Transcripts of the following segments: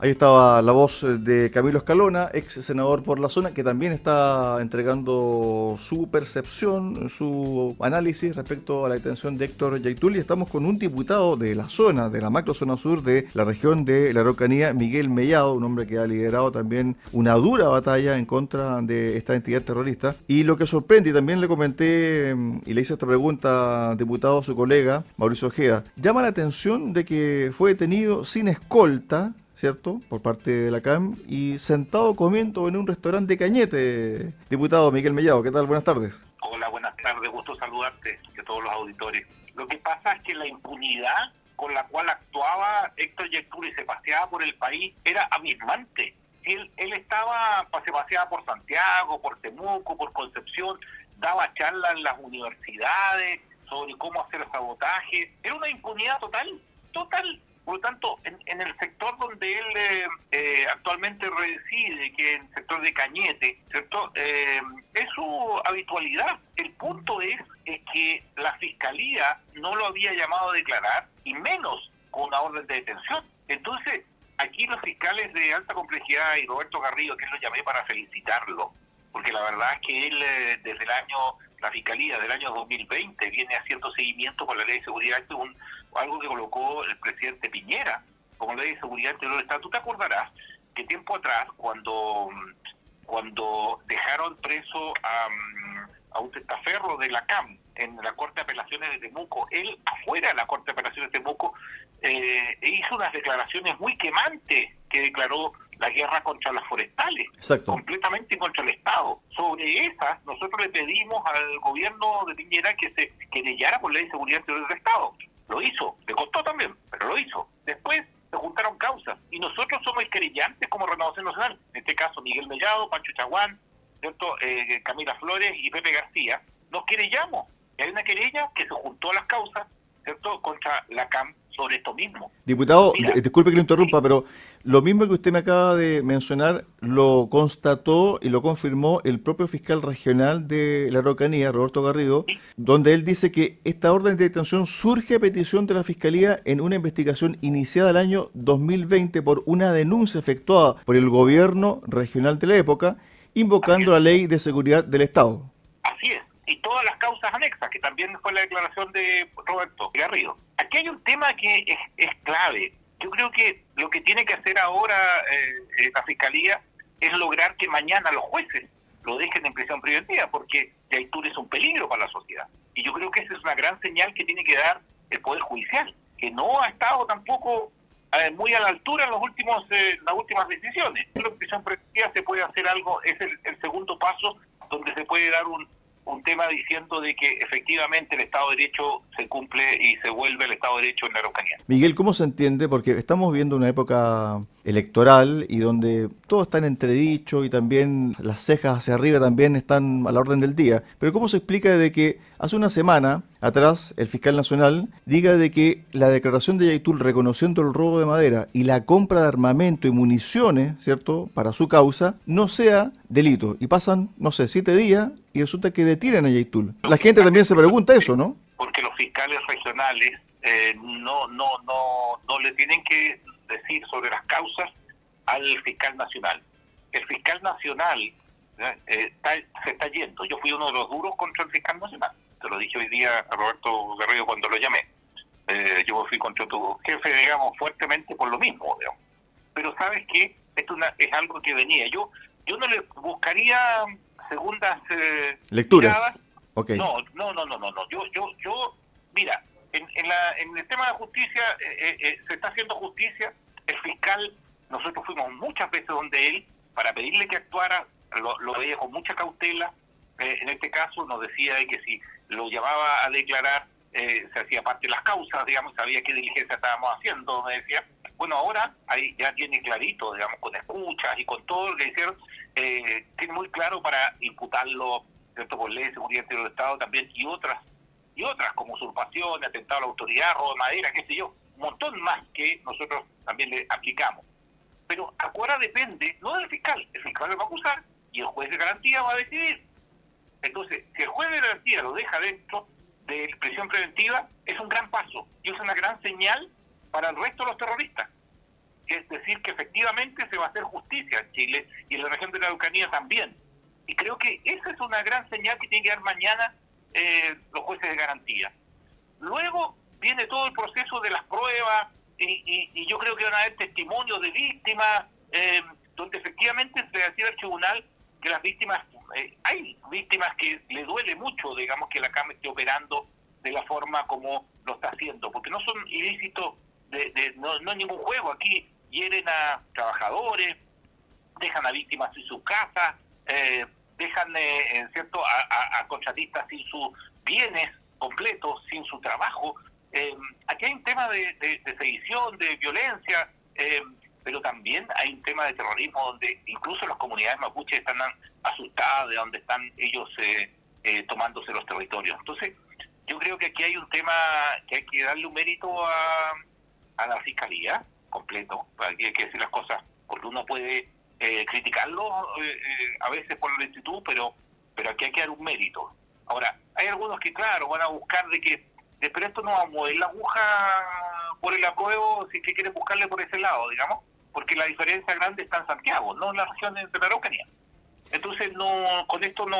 Ahí estaba la voz de Camilo Escalona, ex senador por la zona, que también está entregando su percepción, su análisis respecto a la detención de Héctor Yaitul. Y estamos con un diputado de la zona, de la macro zona sur de la región de la Araucanía, Miguel Mellado, un hombre que ha liderado también una dura batalla en contra de esta entidad terrorista. Y lo que sorprende, y también le comenté y le hice esta pregunta, diputado, a su colega Mauricio Ojeda, llama la atención de que fue detenido sin escolta ¿cierto? Por parte de la CAM y sentado comiendo en un restaurante Cañete. Diputado Miguel Mellado, ¿qué tal? Buenas tardes. Hola, buenas tardes, gusto saludarte y a todos los auditores. Lo que pasa es que la impunidad con la cual actuaba Héctor Yectur y se paseaba por el país era abismante. Él, él estaba, se paseaba por Santiago, por Temuco, por Concepción, daba charlas en las universidades sobre cómo hacer sabotaje. Era una impunidad total, total. Por lo tanto, en, el sector donde él eh, eh, actualmente reside, que es el sector de Cañete, ¿cierto? Eh, es su habitualidad. El punto es, que la fiscalía no lo había llamado a declarar, y menos con una orden de detención. Entonces, aquí los fiscales de alta complejidad y Roberto Garrido, que lo llamé para felicitarlo, porque la verdad es que él desde el año la Fiscalía del año 2020 viene haciendo seguimiento con la Ley de Seguridad, un, algo que colocó el presidente Piñera como Ley de Seguridad Interior del Estado. Tú te acordarás que tiempo atrás, cuando, cuando dejaron preso a, a un testaferro de la CAM en la Corte de Apelaciones de Temuco, él afuera de la Corte de Apelaciones de Temuco eh, hizo unas declaraciones muy quemantes que declaró la guerra contra las forestales, completamente contra el Estado. Sobre esas, nosotros le pedimos al gobierno de Piñera que se querellara por ley de seguridad interior del Estado. Lo hizo, le costó también, pero lo hizo. Después se juntaron causas y nosotros somos querellantes como Renovación Nacional. En este caso, Miguel Mellado, Pancho Chaguán, ¿cierto? Eh, Camila Flores y Pepe García. Nos querellamos. Y hay una querella que se juntó a las causas, ¿cierto? Contra la CAM sobre esto mismo. Diputado, disculpe que lo interrumpa, pero lo mismo que usted me acaba de mencionar lo constató y lo confirmó el propio fiscal regional de la Araucanía, Roberto Garrido, donde él dice que esta orden de detención surge a petición de la Fiscalía en una investigación iniciada el año 2020 por una denuncia efectuada por el gobierno regional de la época, invocando la ley de seguridad del Estado. Así es y todas las causas anexas, que también fue la declaración de Roberto Garrido. Aquí hay un tema que es, clave. Yo creo que lo que tiene que hacer ahora eh, la Fiscalía es lograr que mañana los jueces lo dejen en prisión preventiva, porque Yaitur es un peligro para la sociedad. Y yo creo que esa es una gran señal que tiene que dar el Poder Judicial, que no ha estado tampoco eh, muy a la altura en los últimos eh, las últimas decisiones. En prisión preventiva se puede hacer algo, es el segundo paso donde se puede dar un, un tema diciendo de que efectivamente el Estado de Derecho se cumple y se vuelve el Estado de Derecho en la Araucanía. Miguel, ¿cómo se entiende? Porque estamos viendo una época electoral y donde todo está en entredicho y también las cejas hacia arriba también están a la orden del día. Pero ¿cómo se explica de que hace una semana atrás el fiscal nacional diga de que la declaración de Yaitul reconociendo el robo de madera y la compra de armamento y municiones, ¿cierto?, para su causa, no sea delito. Y pasan, no sé, siete días y resulta que detienen a Yaitul. La gente también se pregunta eso, ¿no? Porque los fiscales regionales eh, no, no, no, no le tienen que decir sobre las causas al fiscal nacional. El fiscal nacional eh, se está yendo. Yo fui uno de los duros contra el fiscal nacional. Te lo dije hoy día a Roberto Guerrero cuando lo llamé. Eh, yo fui contra tu jefe, digamos, fuertemente por lo mismo. Digamos. Pero sabes que esto es algo que venía. Yo yo no le buscaría segundas eh, lecturas. Okay. No, no, no, no, no, Yo, yo, yo, mira, en, en, la, en el tema de justicia eh, eh, se está haciendo justicia. El fiscal, nosotros fuimos muchas veces donde él para pedirle que actuara, lo, lo veía con mucha cautela. en este caso nos decía de que si lo llevaba a declarar se hacía parte de las causas, digamos, sabía qué diligencia estábamos haciendo, me decía. Bueno, ahora ahí ya tiene clarito, digamos, con escuchas y con todo lo que hicieron, eh, tiene muy claro para imputarlo ¿cierto? por ley de seguridad del Estado también y otras, y otras como usurpación, atentado a la autoridad, robo de madera, qué sé yo, un montón más que nosotros también le aplicamos. Pero ahora depende, no del fiscal, el fiscal lo va a acusar y el juez de garantía va a decidir. Entonces, si el juez de garantía lo deja dentro de prisión preventiva, es un gran paso y es una gran señal para el resto de los terroristas. es decir que efectivamente se va a hacer justicia en Chile y en la región de la Araucanía también. Y creo que esa es una gran señal que tiene que dar mañana eh, los jueces de garantía. Luego viene todo el proceso de las pruebas y, yo creo que van a haber testimonios de víctimas, eh, donde efectivamente se decía al tribunal que las víctimas, eh, hay víctimas que le duele mucho, digamos, que la CAM esté operando de la forma como lo está haciendo, porque no son ilícitos, de, no, no hay ningún juego, aquí hieren a trabajadores, dejan a víctimas en sus casas, eh, dejan, eh, ¿cierto?, a, contratistas sin sus bienes completos, sin su trabajo. Eh, aquí hay un tema de, de, sedición, de violencia, eh, pero también hay un tema de terrorismo donde incluso las comunidades mapuches están asustadas de donde están ellos tomándose los territorios. Entonces, yo creo que aquí hay un tema que hay que darle un mérito a, a la fiscalía completo, hay que decir las cosas, porque uno puede eh, criticarlo eh, eh, a veces por la lentitud, pero pero aquí hay que dar un mérito. Ahora, hay algunos que, claro, van a buscar de que, pero esto no va a mover la aguja por el apruebo si que quieren buscarle por ese lado, digamos, porque la diferencia grande está en Santiago, no en la región de la Araucanía. Entonces, no con esto no,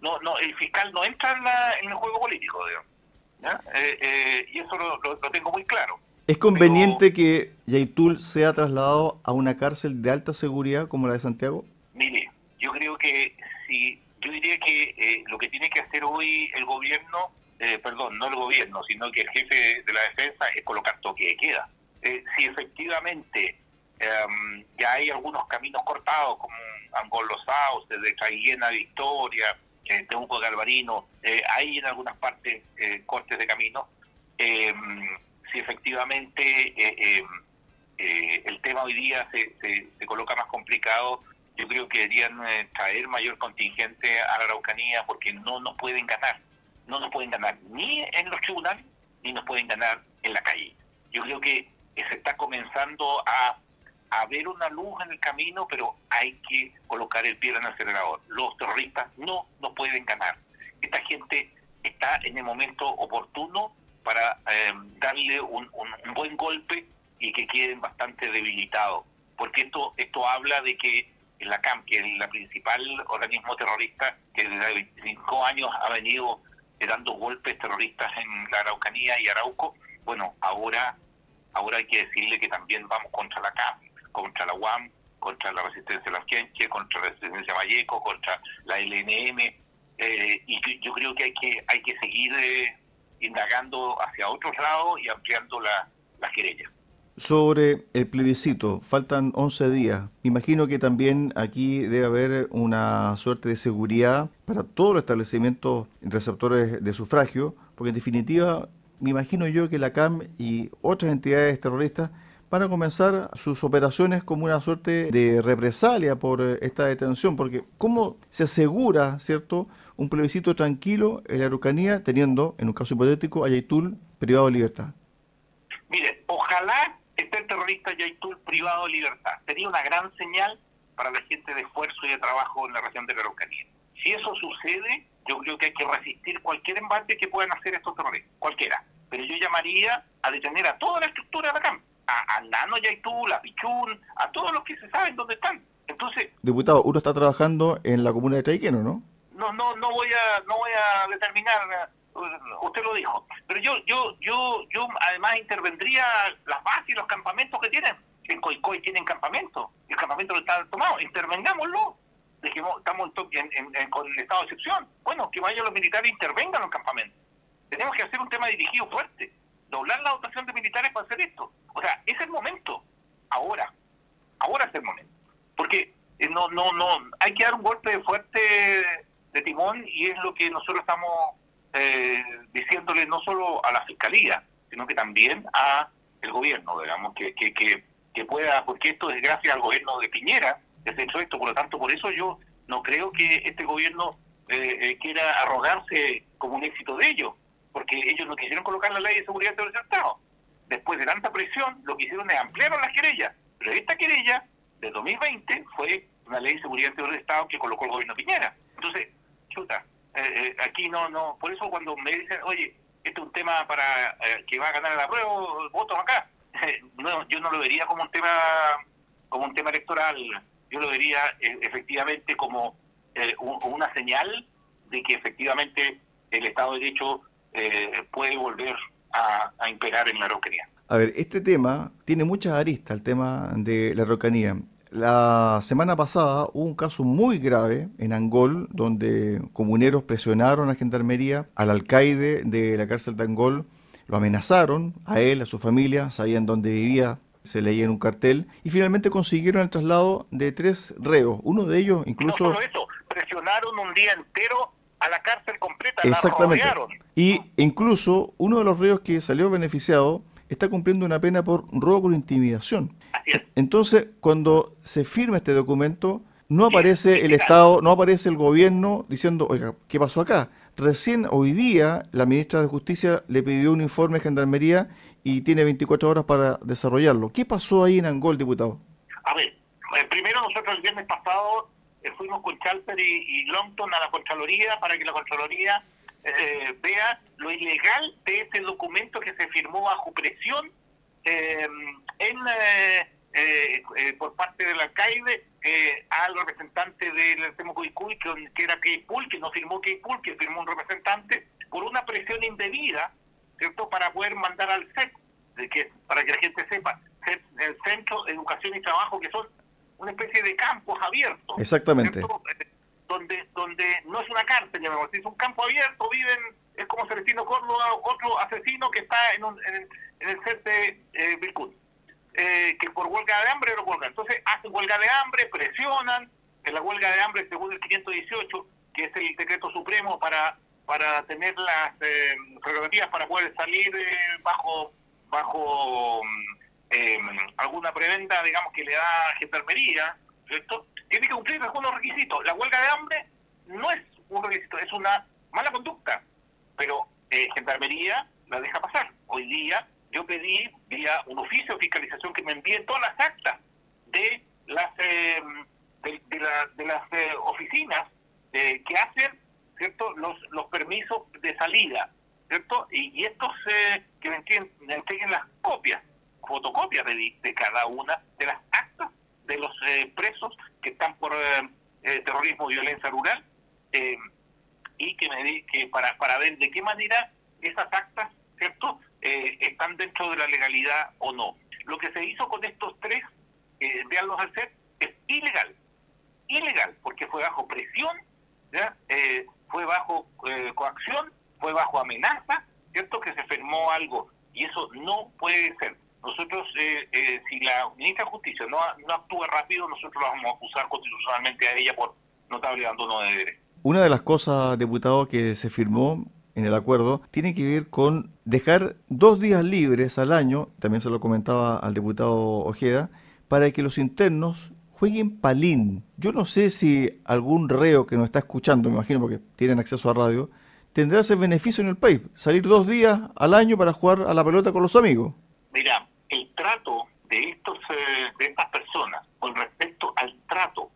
no, no el fiscal no entra en, en el juego político, digamos. Eh, y eso lo tengo muy claro. ¿Es conveniente que Yaitul sea trasladado a una cárcel de alta seguridad como la de Santiago? Mire, yo creo que si, yo diría que eh, lo que tiene que hacer hoy el gobierno, eh, perdón, no el gobierno, sino que el jefe de la defensa es colocar toque de queda. Eh, si efectivamente em, ya hay algunos caminos cortados, como Angolo Sauce, de Traiguena Victoria, eh, Temuco Galvarino, hay en algunas partes cortes de camino, em, si efectivamente eh, eh, eh, el tema hoy día se, se, coloca más complicado, yo creo que deberían traer mayor contingente a la Araucanía porque no nos pueden ganar. No nos pueden ganar ni en los tribunales ni nos pueden ganar en la calle. Yo creo que se está comenzando a, a ver una luz en el camino, pero hay que colocar el pie en el acelerador. Los terroristas no nos pueden ganar. Esta gente está en el momento oportuno para eh, darle un, buen golpe y que queden bastante debilitados. Porque esto, esto habla de que la CAM, que es la principal organismo terrorista que desde 25 años ha venido dando golpes terroristas en la Araucanía y Arauco, bueno, ahora, ahora hay que decirle que también vamos contra la CAM, contra la UAM, contra la resistencia de las Quenche, contra la resistencia Valleco, contra la LNM, eh, y yo creo que hay que hay que seguir eh, indagando hacia otros lados y ampliando la, la querella. Sobre el plebiscito, faltan 11 días. Imagino que también aquí debe haber una suerte de seguridad para todos los establecimientos receptores de sufragio, porque en definitiva me imagino yo que la CAM y otras entidades terroristas van a comenzar sus operaciones como una suerte de represalia por esta detención, porque ¿cómo se asegura, cierto, un plebiscito tranquilo en la Araucanía, teniendo, en un caso hipotético, a Yaitul privado de libertad? Mire, ojalá esté el terrorista Yaitul privado de libertad. Sería una gran señal para la gente de esfuerzo y de trabajo en la región de la Araucanía. Si eso sucede, yo creo que hay que resistir cualquier embate que puedan hacer estos terroristas, cualquiera. Pero yo llamaría a detener a toda la estructura de la CAM, a, a Nano Yaitul, a Pichún, a todos los que se saben dónde están. Entonces, Diputado, uno está trabajando en la comuna de Traiqueno, ¿no? no no no voy a no voy a determinar usted lo dijo. Pero yo yo yo yo además intervendría las bases y los campamentos que tienen. En Coicoy tienen campamento el campamento lo está tomado. Intervengámoslo. Dijimos, estamos en, con el estado de excepción. Bueno que vayan los militares intervengan en los campamentos. Tenemos que hacer un tema dirigido fuerte doblar la dotación de militares para hacer esto. O sea es el momento. Ahora. Ahora es el momento. Porque eh, no no no hay que dar un golpe fuerte de timón y es lo que nosotros estamos eh, diciéndole no solo a la fiscalía, sino que también a el gobierno, digamos, que, que, que, pueda, porque esto es gracias al gobierno de Piñera que se hecho esto, por lo tanto, por eso yo no creo que este gobierno eh, eh, quiera arrogarse como un éxito de ellos, porque ellos no quisieron colocar la ley de seguridad del Estado. Después de tanta presión, lo que hicieron es ampliar las querellas, pero esta querella de 2020 fue una ley de seguridad del Estado que colocó el gobierno Piñera. Entonces, chuta, eh, eh, aquí no, no, por eso cuando me dicen, oye, este es un tema para eh, que va a ganar la prueba, votos acá, no, yo no lo vería como un tema como un tema electoral, yo lo vería eh, efectivamente como eh, una señal de que efectivamente el Estado de Derecho eh, puede volver a, a, imperar en la Araucanía. A ver, este tema tiene muchas aristas, el tema de la Araucanía. La semana pasada hubo un caso muy grave en Angol, donde comuneros presionaron a Gendarmería, al alcaide de la cárcel de Angol, lo amenazaron, a él, a su familia, sabían dónde vivía, se leía en un cartel, y finalmente consiguieron el traslado de tres reos. Uno de ellos incluso... No solo eso, presionaron un día entero a la cárcel completa, Exactamente. la. Y incluso uno de los reos que salió beneficiado está cumpliendo una pena por robo con intimidación. Entonces, cuando se firma este documento, no aparece el Estado, no aparece el gobierno diciendo, oiga, ¿qué pasó acá? Recién hoy día la ministra de Justicia le pidió un informe de Gendarmería y tiene 24 horas para desarrollarlo. ¿Qué pasó ahí en Angol, diputado? A ver, eh, primero nosotros el viernes pasado fuimos con Chalper y, y, Longton a la Contraloría para que la Contraloría eh, vea lo ilegal de ese documento que se firmó bajo presión eh, en eh, eh, por parte del alcaide eh, al representante del Temocoicuy, que, que era Keipul, que no firmó Keipul, que firmó un representante, por una presión indebida, ¿cierto?, para poder mandar al CEP, de que, para que la gente sepa, el Centro de Educación y Trabajo, que son una especie de campos abiertos. Exactamente. Donde, donde no es una cárcel, es un campo abierto, viven, es como Celestino Córdoba, otro asesino que está en, un, en, el CEP de eh, eh, que por huelga de hambre no huelga. Entonces hacen huelga de hambre, presionan, en la huelga de hambre según el 518, que es el decreto supremo para para tener las eh, prerrogativas para poder salir eh, bajo bajo eh, alguna prebenda, digamos, que le da gendarmería, ¿cierto? Tiene que cumplir algunos requisitos. La huelga de hambre no es un requisito, es una mala conducta, pero eh, gendarmería la deja pasar. Hoy día yo pedí vía un oficio de fiscalización que me envíen todas las actas de las eh, de, de, las eh, oficinas eh, que hacen cierto los los permisos de salida cierto y, estos que me entreguen, las copias de, cada una de las actas de los presos que están por terrorismo y violencia rural y que me que para para ver de qué manera esas actas cierto eh, están dentro de la legalidad o no. Lo que se hizo con estos tres, eh, veanlos al set, es ilegal. Ilegal, porque fue bajo presión, ¿ya? Eh, fue bajo eh, coacción, fue bajo amenaza, ¿cierto? Que se firmó algo. Y eso no puede ser. Nosotros, si la ministra de Justicia no, no actúa rápido, nosotros la vamos a acusar constitucionalmente a ella por notable abandono de deberes. Una de las cosas, diputado, que se firmó en el acuerdo tiene que ver con dejar dos días libres al año, también se lo comentaba al diputado Ojeda, para que los internos jueguen palín. Yo no sé si algún reo que nos está escuchando, me imagino porque tienen acceso a radio, tendrá ese beneficio en el país, salir dos días al año para jugar a la pelota con los amigos. Mira, el trato de estos eh, de estas personas con respecto al trato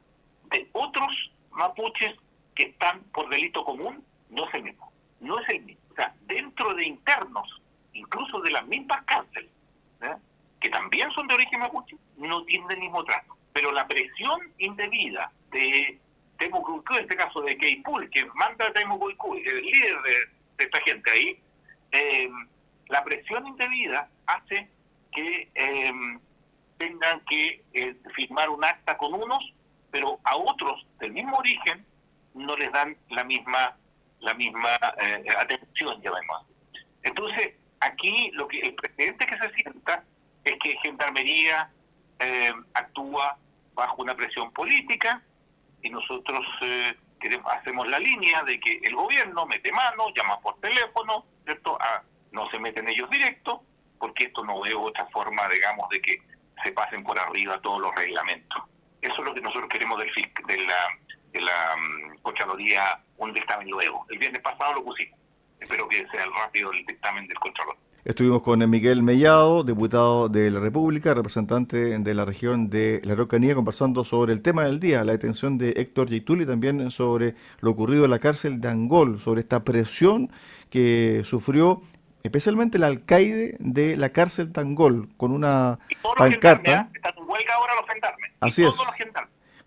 de otros mapuches que están por delito común no es el mismo no es el mismo. O sea, dentro de internos, incluso de las mismas cárceles, ¿eh? que también son de origen mapuche, no tienen el mismo trato. Pero la presión indebida de Temo en este caso de Keipul, que manda a Temo el líder de, esta gente ahí, eh, la presión indebida hace que eh, tengan que firmar un acta con unos, pero a otros del mismo origen no les dan la misma la misma eh, atención, llamemos. Entonces, aquí lo que el precedente que se sienta es que Gendarmería eh, actúa bajo una presión política y nosotros eh, queremos, hacemos la línea de que el gobierno mete mano, llama por teléfono, ¿cierto? A, no se meten ellos directo, porque esto no veo otra forma, digamos, de que se pasen por arriba todos los reglamentos. Eso es lo que nosotros queremos del, de la, de la um, un dictamen luego. El viernes pasado lo pusimos. Espero que sea rápido el dictamen del Contralor. Estuvimos con Miguel Mellado, diputado de la República, representante de la región de la Araucanía, conversando sobre el tema del día, la detención de Héctor Yaitul y también sobre lo ocurrido en la cárcel de Angol, sobre esta presión que sufrió especialmente el alcaide de la cárcel Tangol, con una pancarta. ¿eh? están en huelga ahora los gendarmes. Así es.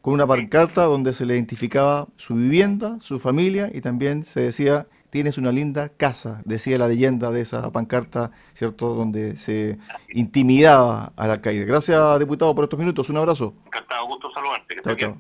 con una pancarta donde se le identificaba su vivienda, su familia y también se decía tienes una linda casa, decía la leyenda de esa pancarta, ¿cierto? Donde se intimidaba al alcaide. Gracias, diputado, por estos minutos. Un abrazo. Encantado, gusto saludarte. Que chao.